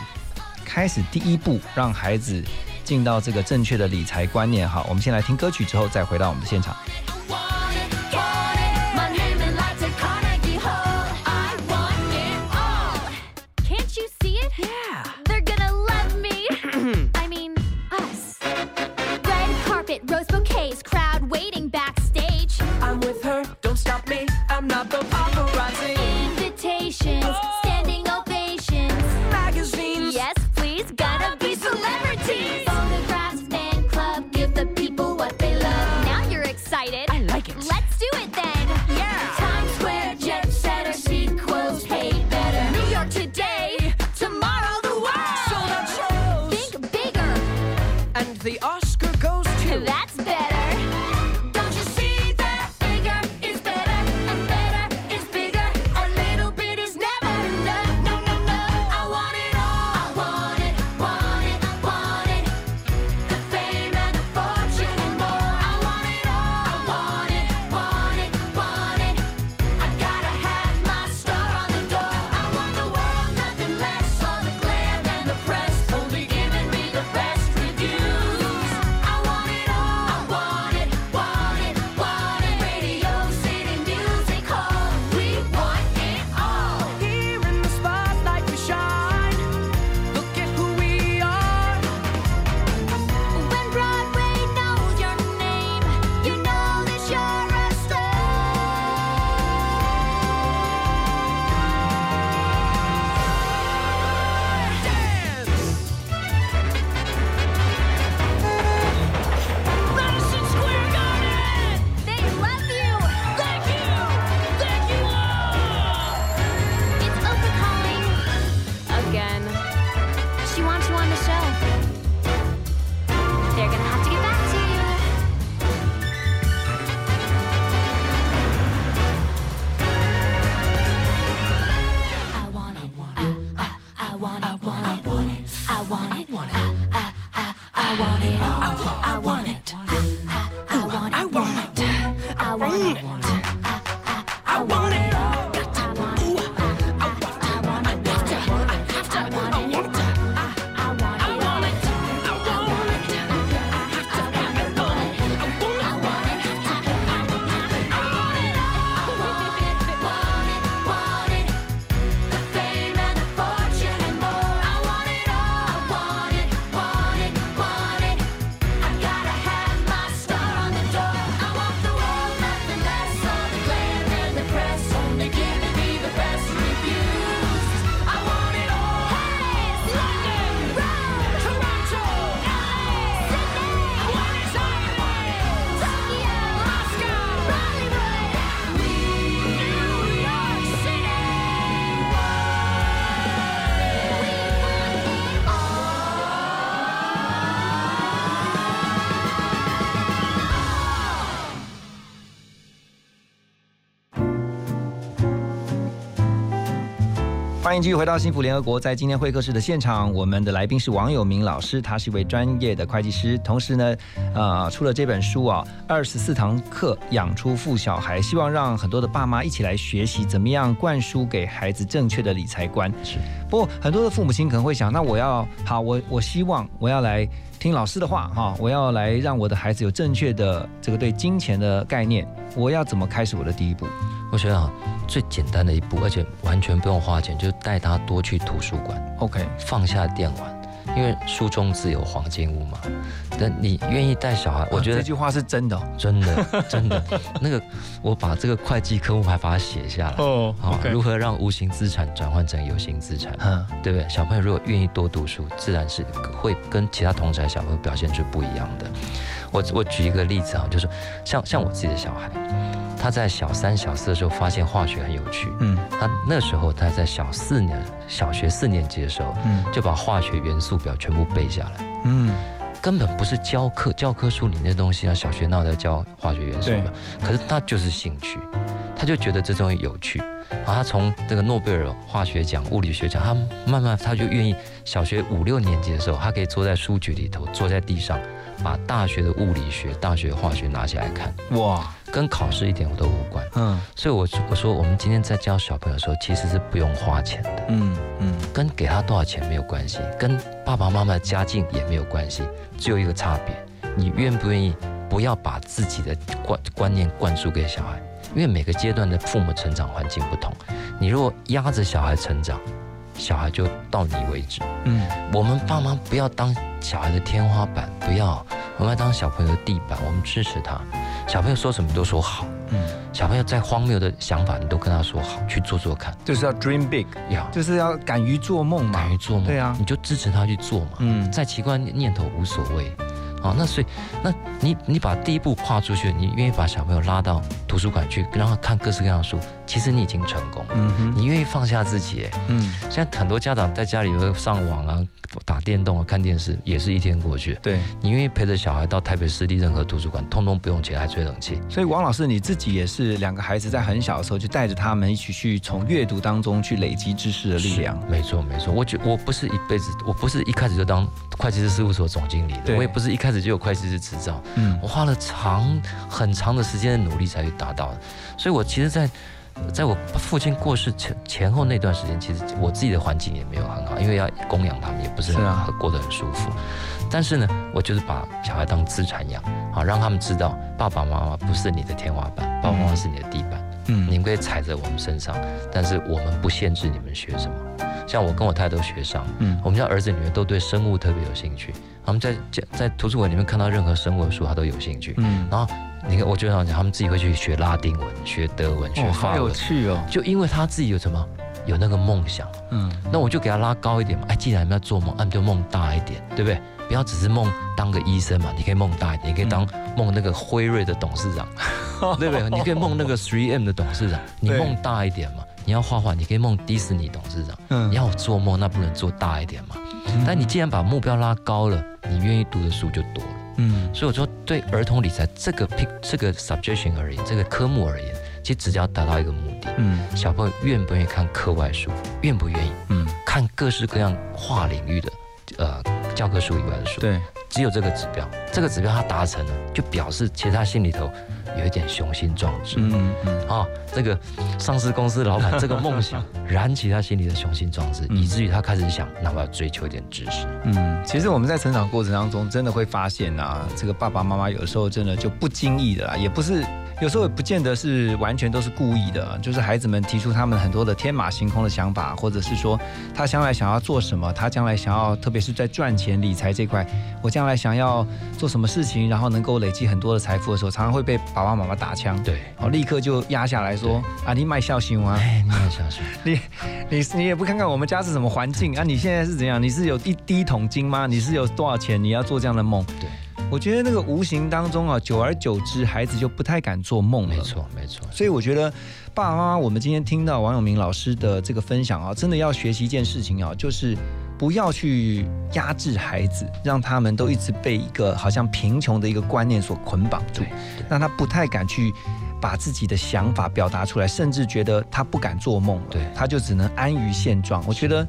开始第一步，让孩子进到这个正确的理财观念。哈，我们先来听歌曲，之后再回到我们的现场。迎继续回到幸福联合国。在今天会客室的现场，我们的来宾是王友明老师，他是一位专业的会计师，同时呢，呃，出了这本书啊，二十四堂课养出富小孩，希望让很多的爸妈一起来学习，怎么样灌输给孩子正确的理财观。是，不过很多的父母亲可能会想，那我要好，我我希望我要来听老师的话哈，我要来让我的孩子有正确的这个对金钱的概念，我要怎么开始我的第一步？我觉得啊，最简单的一步，而且完全不用花钱，就是带他多去图书馆。OK，放下电玩，因为书中自有黄金屋嘛。但你愿意带小孩，我觉得这句话是真的、哦，真的 真的。那个我把这个会计科目还把它写下来哦好如何让无形资产转换成有形资产？嗯对不对？小朋友如果愿意多读书，自然是会跟其他同才小朋友表现出不一样的。我我举一个例子啊，就是像像我自己的小孩，他在小三、小四的时候发现化学很有趣，嗯。他那时候他在小四年、小学四年级的时候，嗯。就把化学元素表全部背下来。嗯，根本不是教课教科书里那些东西啊，小学哪有在教化学元素对。表？可是他就是兴趣，他就觉得这东西有趣。然后他从这个诺贝尔化学奖、物理学奖，他慢慢他就愿意，小学五六年级的时候，他可以坐在书局里头，坐在地上，把大学的物理学、大学化学拿起来看，哇，跟考试一点我都无关。嗯所以我我说，我们今天在教小朋友的时候，其实是不用花钱的。嗯嗯，跟给他多少钱没有关系，跟爸爸妈妈的家境也没有关系，只有一个差别，你愿不愿意不要把自己的观观念灌输给小孩，因为每个阶段的父母成长环境不同，你如果压着小孩成长，小孩就到你为止。嗯，我们爸妈不要当小孩的天花板，不要，我们要当小朋友的地板，我们支持他。小朋友说什么都说好，嗯，小朋友再荒谬的想法，你都跟他说好，去做做看，就是要 dream big，要。就是要敢于做梦嘛，敢于做梦，对啊。你就支持他去做嘛。嗯。再奇怪的念头无所谓。好，那所以，那你你把第一步跨出去，你愿意把小朋友拉到图书馆去，让他看各式各样的书，其实你已经成功了。你愿意放下自己，哎，嗯，现在很多家长在家里会上网啊、打电动啊、看电视，也是一天过去。对，你愿意陪着小孩到台北市立任何图书馆，通通不用钱，还吹冷气。所以王老师你自己也是两个孩子在很小的时候就带着他们一起去从阅读当中去累积知识的力量，没错没错，我觉我不是一辈子，我不是一开始就当会计师事务所总经理的，我也不是一开始就有会计师执照，嗯我花了长很长的时间的努力才去达到的。所以我其实在，在我父亲过世前前后那段时间，其实我自己的环境也没有很好，因为要供养他们，也不是很过得很舒服。但是呢，我就是把小孩当资产养，好让他们知道爸爸妈妈不是你的天花板，爸爸妈妈是你的地板。嗯你们可以踩在我们身上，但是我们不限制你们学什么。像我跟我太太都学商，嗯我们家儿子女儿都对生物特别有兴趣，他们在在在图书馆里面看到任何生物的书，他都有兴趣。嗯，然后你看，我就想讲，他们自己会去学拉丁文、学德文、学哦，好有，趣哦，就因为他自己有什么有那个梦想，嗯那我就给他拉高一点嘛。哎，既然你们要做梦，那你就梦大一点，对不对？不要只是梦当个医生嘛，你可以梦大一点，你可以当梦那个辉瑞的董事长，对不对？你可以梦那个 3M 的董事长，你梦大一点嘛。你要画画，你可以梦迪士尼董事长。嗯你要做梦，那不能做大一点嘛？但你既然把目标拉高了，你愿意读的书就多了。嗯。所以我说，对儿童理财这个 pick 这个 subjection 而言，这个科目而言，其实只要达到一个目的，嗯。小朋友愿不愿意看课外书，愿不愿意？嗯，看各式各样跨领域的呃教科书以外的书，对，只有这个指标，这个指标他达成了，就表示其实他心里头有一点雄心壮志。嗯嗯啊、这个上市公司老板 这个梦想燃起他心里的雄心壮志，嗯以至于他开始想，那我要追求一点知识。嗯，其实我们在成长过程当中，真的会发现啊，这个爸爸妈妈有时候真的就不经意的啦，也不是。有时候也不见得是完全都是故意的，就是孩子们提出他们很多的天马行空的想法，或者是说他将来想要做什么，他将来想要，特别是在赚钱理财这块，我将来想要做什么事情，然后能够累积很多的财富的时候，常常会被爸爸妈妈打枪，对，哦，立刻就压下来说啊，你卖孝心啊，哎，你卖孝心，你你你也不看看我们家是什么环境啊？你现在是怎样？你是有一第一桶金吗？你是有多少钱？你要做这样的梦？对，我觉得那个无形当中啊，久而久之，孩子就不太敢做梦了。没。错，没错，所以我觉得爸爸妈妈，我们今天听到王永明老师的这个分享啊，真的要学习一件事情啊，就是不要去压制孩子，让他们都一直被一个好像贫穷的一个观念所捆绑住，让他不太敢去把自己的想法表达出来，甚至觉得他不敢做梦了，对他就只能安于现状。我觉得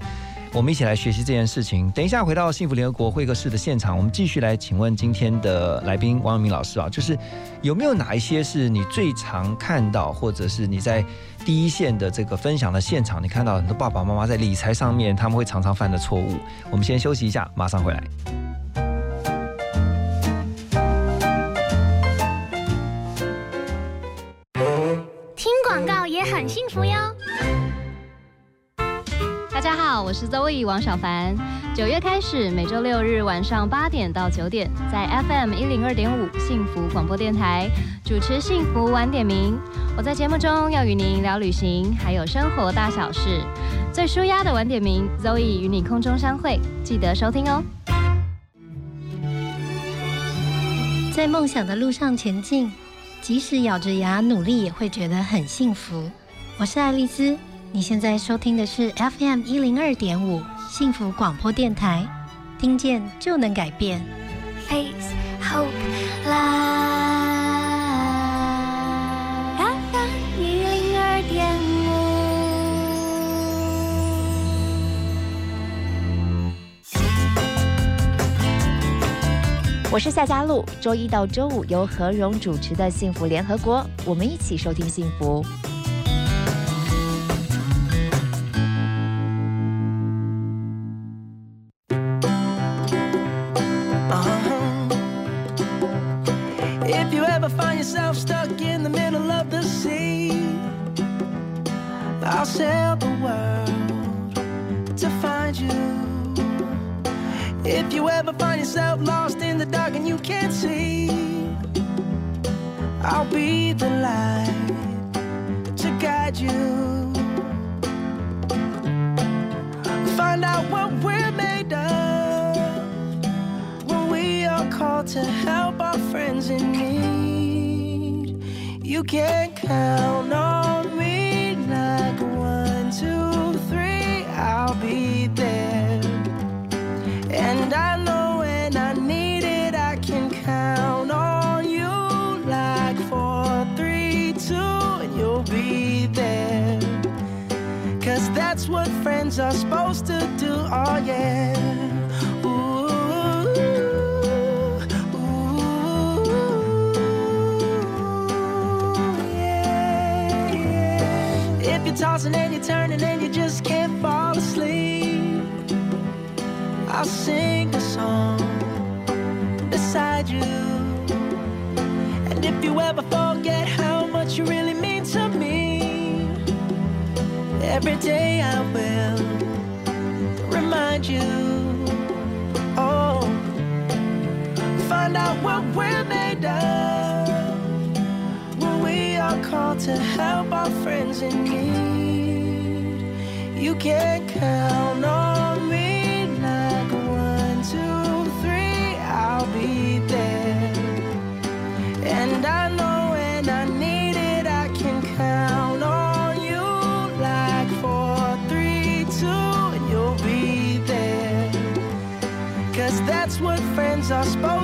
我们一起来学习这件事情。等一下回到幸福联合国会客室的现场，我们继续来请问今天的来宾王永明老师啊，就是有没有哪一些是你最常看到，或者是你在第一线的这个分享的现场，你看到很多爸爸妈妈在理财上面他们会常常犯的错误？我们先休息一下，马上回来。我是 Zoe 王小凡。九月开始，每周六日晚上八点到九点，在 FM 一零二点五幸福广播电台主持《幸福晚点名》。我在节目中要与您聊旅行，还有生活大小事。最舒压的晚点名，Zoe 与你空中相会，记得收听哦。在梦想的路上前进，即使咬着牙努力，也会觉得很幸福。我是爱丽丝，你现在收听的是 FM 一零二点五幸福广播电台，听见就能改变。Face Hope Live FM 一零二点五。我是夏佳璐，周一到周五由何荣主持的《幸福联合国》，我们一起收听幸福。Yourself lost in the dark and you can't see, I'll be the light to guide you. Find out what we're made of when we are called to help our friends in need. You can count on me like one, two, three, I'll be there. Friends are supposed to do, oh yeah. Ooh, ooh, yeah, yeah. If you're tossing and you're turning and you just can't fall asleep, I'll sing a song beside you. And if you ever forget how much you really every day I will remind you. Oh, find out what we're made of when we are called to help our friends in need. You can count on spoke.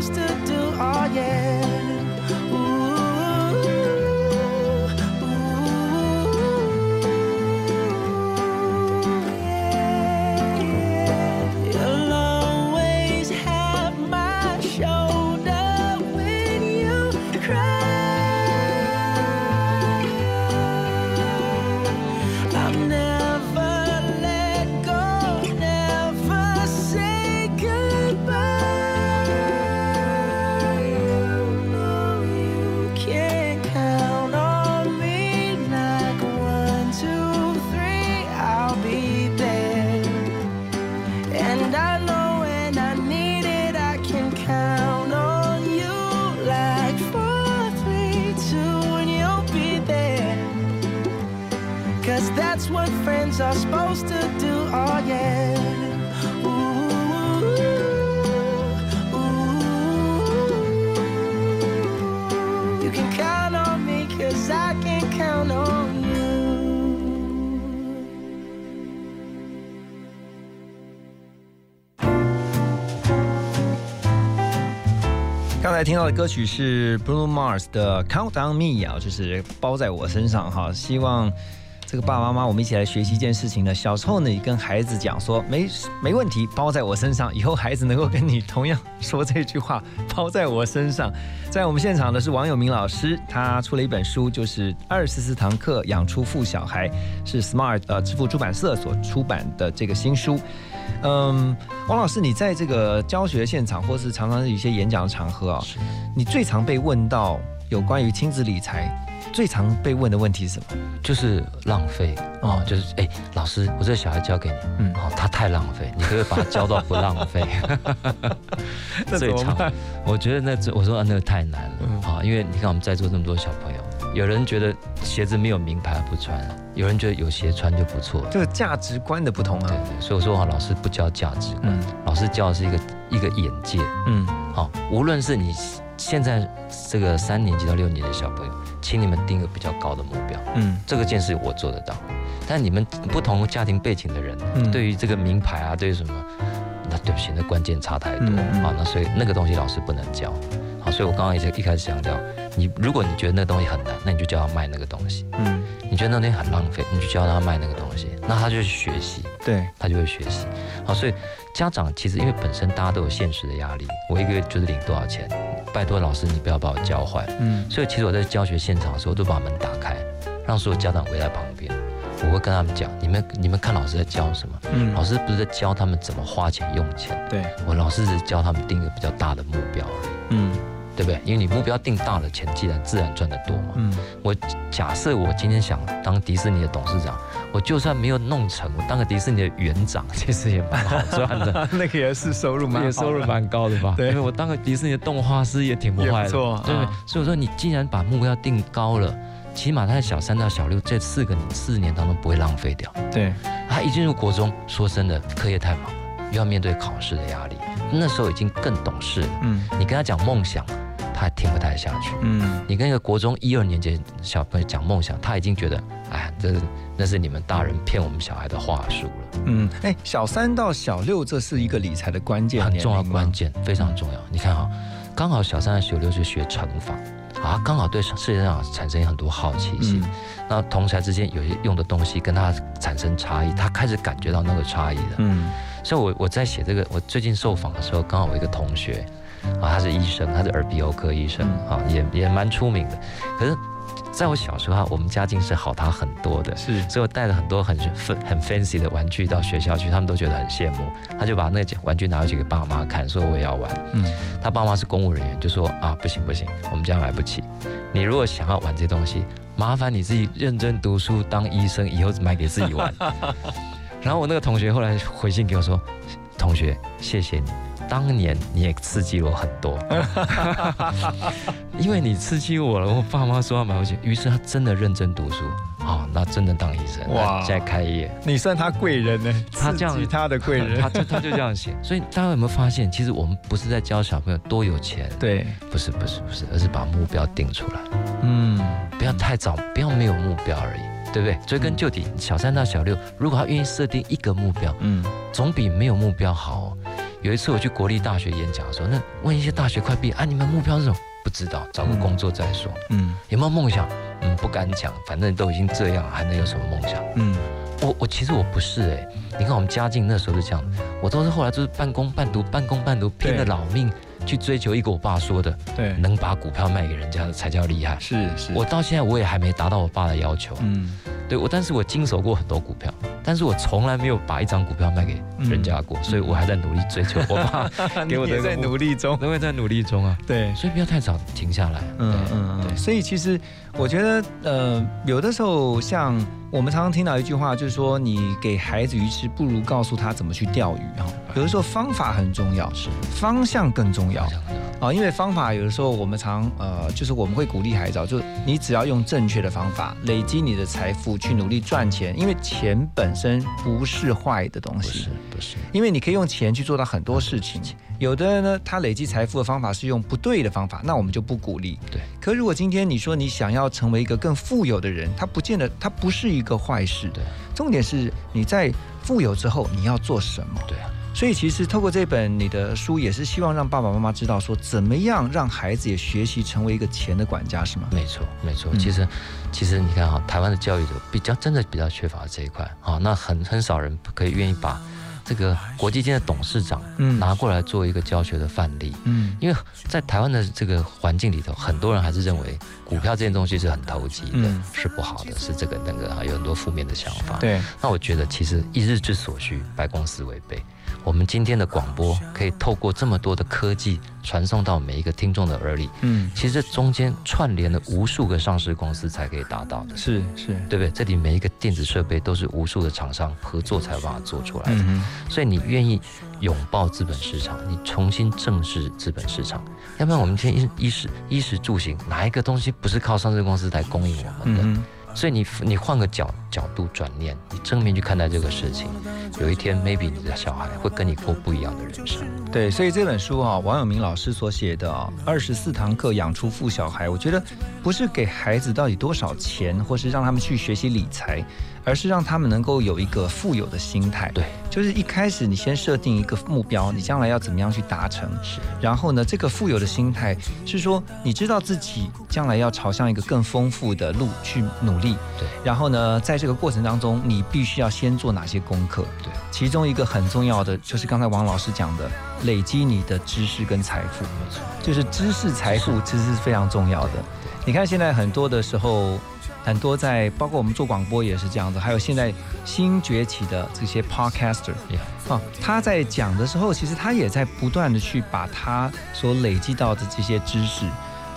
听到的歌曲是 Bruno Mars 的《Count on Me》啊，就是包在我身上哈。希望这个爸爸妈妈，我们一起来学习一件事情呢。小时候呢，你跟孩子讲说没没问题，包在我身上，以后孩子能够跟你同样说这句话，包在我身上。在我们现场的是王友明老师，他出了一本书，就是《二十四堂课养出富小孩》，是 Smart 呃支付出版社所出版的这个新书。嗯，王老师，你在这个教学现场，或是常常有一些演讲的场合啊，你最常被问到有关于亲子理财，最常被问的问题是什么？就是浪费哦，就是哎，老师，我这个小孩交给你，嗯，哦，他太浪费，你可以把他教到不浪费？最常，我觉得那我说那个太难了啊，因为你看我们在座这么多小朋友。有人觉得鞋子没有名牌不穿，有人觉得有鞋穿就不错。这个价值观的不同啊。对对，所以我说哈，老师不教价值观，老师教的是一个一个眼界。嗯，好，无论是你现在这个三年级到六年级的小朋友，请你们定个比较高的目标。嗯，这个件事我做得到，但你们不同家庭背景的人，对于这个名牌啊，对于什么，那对不起，那关键差太多啊。那所以那个东西老师不能教。好，所以我刚刚一一开始强调。你如果你觉得那个东西很难，那你就叫他卖那个东西。嗯，你觉得那东西很浪费，你就教他卖那个东西，那他就去学习。对，他就会学习。好，所以家长其实因为本身大家都有现实的压力，我一个月就是领多少钱，拜托老师你不要把我教坏。嗯，所以其实我在教学现场的时候，都把门打开，让所有家长围在旁边，我会跟他们讲，你们你们看老师在教什么？嗯，老师不是在教他们怎么花钱用钱。对，我老师是教他们定一个比较大的目标而已。嗯。对不对？因为你目标定大了，钱既然自然赚得多嘛。嗯，我假设我今天想当迪士尼的董事长，我就算没有弄成，我当个迪士尼的园长，其实也蛮好赚的。那个也是收入蛮，也收入蛮高的吧？对，因为我当个迪士尼的动画师也挺不坏的，对不对？所以我说，你既然把目标定高了，起码他在小三到小六这四个四年当中不会浪费掉。对，他一进入国中，说真的，课业太忙了，又要面对考试的压力，那时候已经更懂事了。嗯，你跟他讲梦想。他听不太下去。嗯，你跟一个国中一二年级小朋友讲梦想，他已经觉得，哎，这那是你们大人骗我们小孩的话术了。嗯，哎，小三到小六，这是一个理财的关键，很重要，关键非常重要。你看哈，刚好小三到小六是学乘法，啊，刚好对世界上产生很多好奇心。那同才之间有些用的东西跟他产生差异，他开始感觉到那个差异了。嗯，所以我我在写这个，我最近受访的时候，刚好我一个同学。啊，他是医生，他是耳鼻喉科医生，啊，也也蛮出名的。可是，在我小时候，我们家境是好他很多的，是，所以我带了很多很很很 fancy 的玩具到学校去，他们都觉得很羡慕。他就把那玩具拿回去给爸妈看，说我也要玩。嗯，他爸妈是公务人员，就说啊，不行不行，我们家买不起。你如果想要玩这些东西，麻烦你自己认真读书当医生，以后买给自己玩。然后我那个同学后来回信给我说，同学，谢谢你。当年你也刺激我很多，因为你刺激我了。我爸妈说要买回去，于是他真的认真读书，好，那真的当医生，哇，现在开业。你算他贵人呢？他这样，他的贵人，他就他就这样写。所以大家有没有发现，其实我们不是在教小朋友多有钱，对，不是不是不是，而是把目标定出来。嗯，不要太早，不要没有目标而已，对不对？追根究底，小三到小六，如果他愿意设定一个目标，嗯，总比没有目标好。有一次我去国立大学演讲的时候，那问一些大学快毕业啊，你们目标是什么？不知道，找个工作再说。嗯，有没有梦想？嗯，不敢讲，反正都已经这样，还能有什么梦想？嗯，我我其实我不是哎，你看我们家境那时候是这样，我都是后来就是半工半读，半工半读，拼了老命去追求一个我爸说的，对，能把股票卖给人家的才叫厉害。是是，我到现在我也还没达到我爸的要求。嗯。对我，但是我经手过很多股票，但是我从来没有把一张股票卖给人家过，所以我还在努力追求我爸 给我的。在努力中，都会在努力中啊。对，所以不要太早停下来。嗯嗯嗯。所以其实我觉得，呃，有的时候像我们常常听到一句话，就是说你给孩子鱼吃，不如告诉他怎么去钓鱼哈。有的时候方法很重要，是方向更重要。啊，因为方法有的时候我们常呃，就是我们会鼓励孩子，就你只要用正确的方法累积你的财富，去努力赚钱。因为钱本身不是坏的东西，不是不是。因为你可以用钱去做到很多事情。有的人呢，他累积财富的方法是用不对的方法，那我们就不鼓励。对。可如果今天你说你想要成为一个更富有的人，他不见得，他不是一个坏事。对。重点是你在富有之后你要做什么？对啊。所以其实透过这本你的书，也是希望让爸爸妈妈知道说，怎么样让孩子也学习成为一个钱的管家，是吗？没错，没错。嗯其实，其实你看哈，台湾的教育者比较真的比较缺乏这一块啊，那很很少人可以愿意把这个国际间的董事长嗯拿过来做一个教学的范例。嗯因为在台湾的这个环境里头，很多人还是认为股票这件东西是很投机的，嗯是不好的，是这个那个，有很多负面的想法。对，那我觉得其实一日之所需，百公司为备。我们今天的广播可以透过这么多的科技传送到每一个听众的耳里，嗯，其实这中间串联了无数个上市公司才可以达到的，是是，对不对？这里每一个电子设备都是无数的厂商合作才有办法做出来的。嗯所以你愿意拥抱资本市场，你重新正视资本市场，要不然我们今天衣衣食衣食住行哪一个东西不是靠上市公司来供应我们的？嗯所以你你换个角角度转念，你正面去看待这个事情，有一天 maybe 你的小孩会跟你过不一样的人生。对，所以这本书啊，王永明老师所写的，二十四堂课养出富小孩，我觉得不是给孩子到底多少钱，或是让他们去学习理财，而是让他们能够有一个富有的心态。对，就是一开始你先设定一个目标，你将来要怎么样去达成。是，然后呢，这个富有的心态是说，你知道自己将来要朝向一个更丰富的路去努力。对，然后呢，在这个过程当中，你必须要先做哪些功课？对，其中一个很重要的就是刚才王老师讲的，累积你的知识跟财富。没错，就是知识财富其实是非常重要的。你看现在很多的时候，很多在包括我们做广播也是这样子，还有现在新崛起的这些 podcaster，啊，他在讲的时候，其实他也在不断的去把他所累积到的这些知识、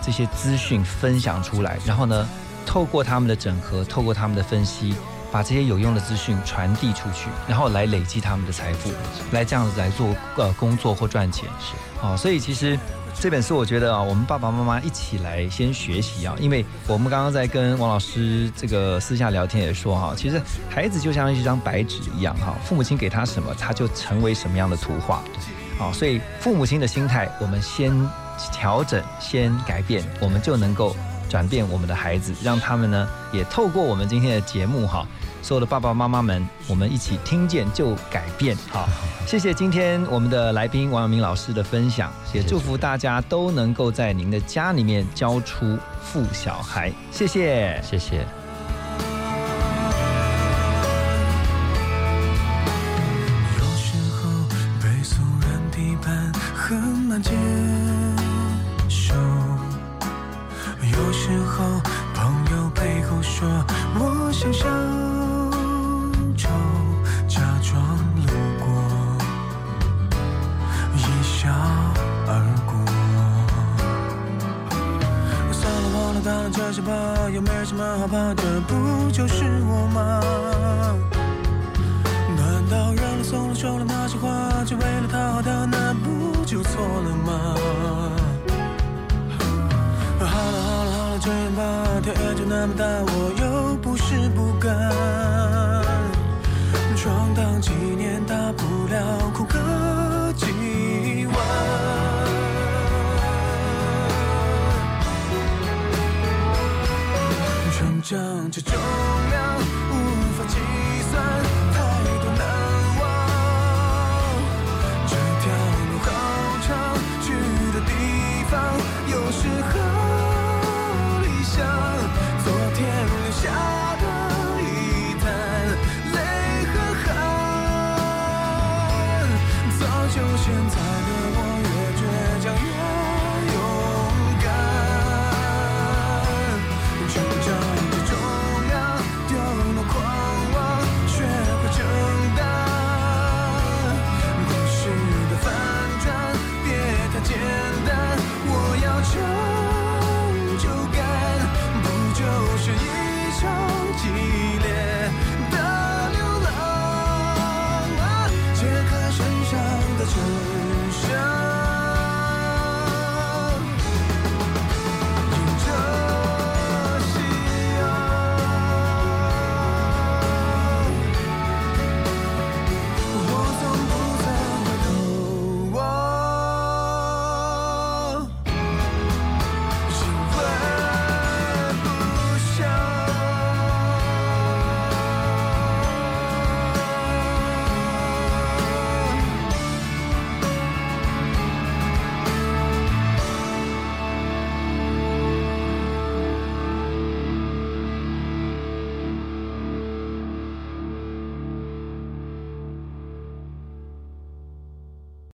这些资讯分享出来，然后呢，透过他们的整合，透过他们的分析。把这些有用的资讯传递出去，然后来累积他们的财富，来这样子来做呃工作或赚钱。是，哦，所以其实这本书我觉得啊，我们爸爸妈妈一起来先学习啊，因为我们刚刚在跟王老师这个私下聊天也说哈，其实孩子就像一张白纸一样哈，父母亲给他什么，他就成为什么样的图画。好，所以父母亲的心态，我们先调整，先改变，我们就能够转变我们的孩子，让他们呢也透过我们今天的节目哈。所有的爸爸妈妈们，我们一起听见就改变。好，谢谢今天我们的来宾王阳明老师的分享，也祝福大家都能够在您的家里面教出富小孩。谢谢，谢谢。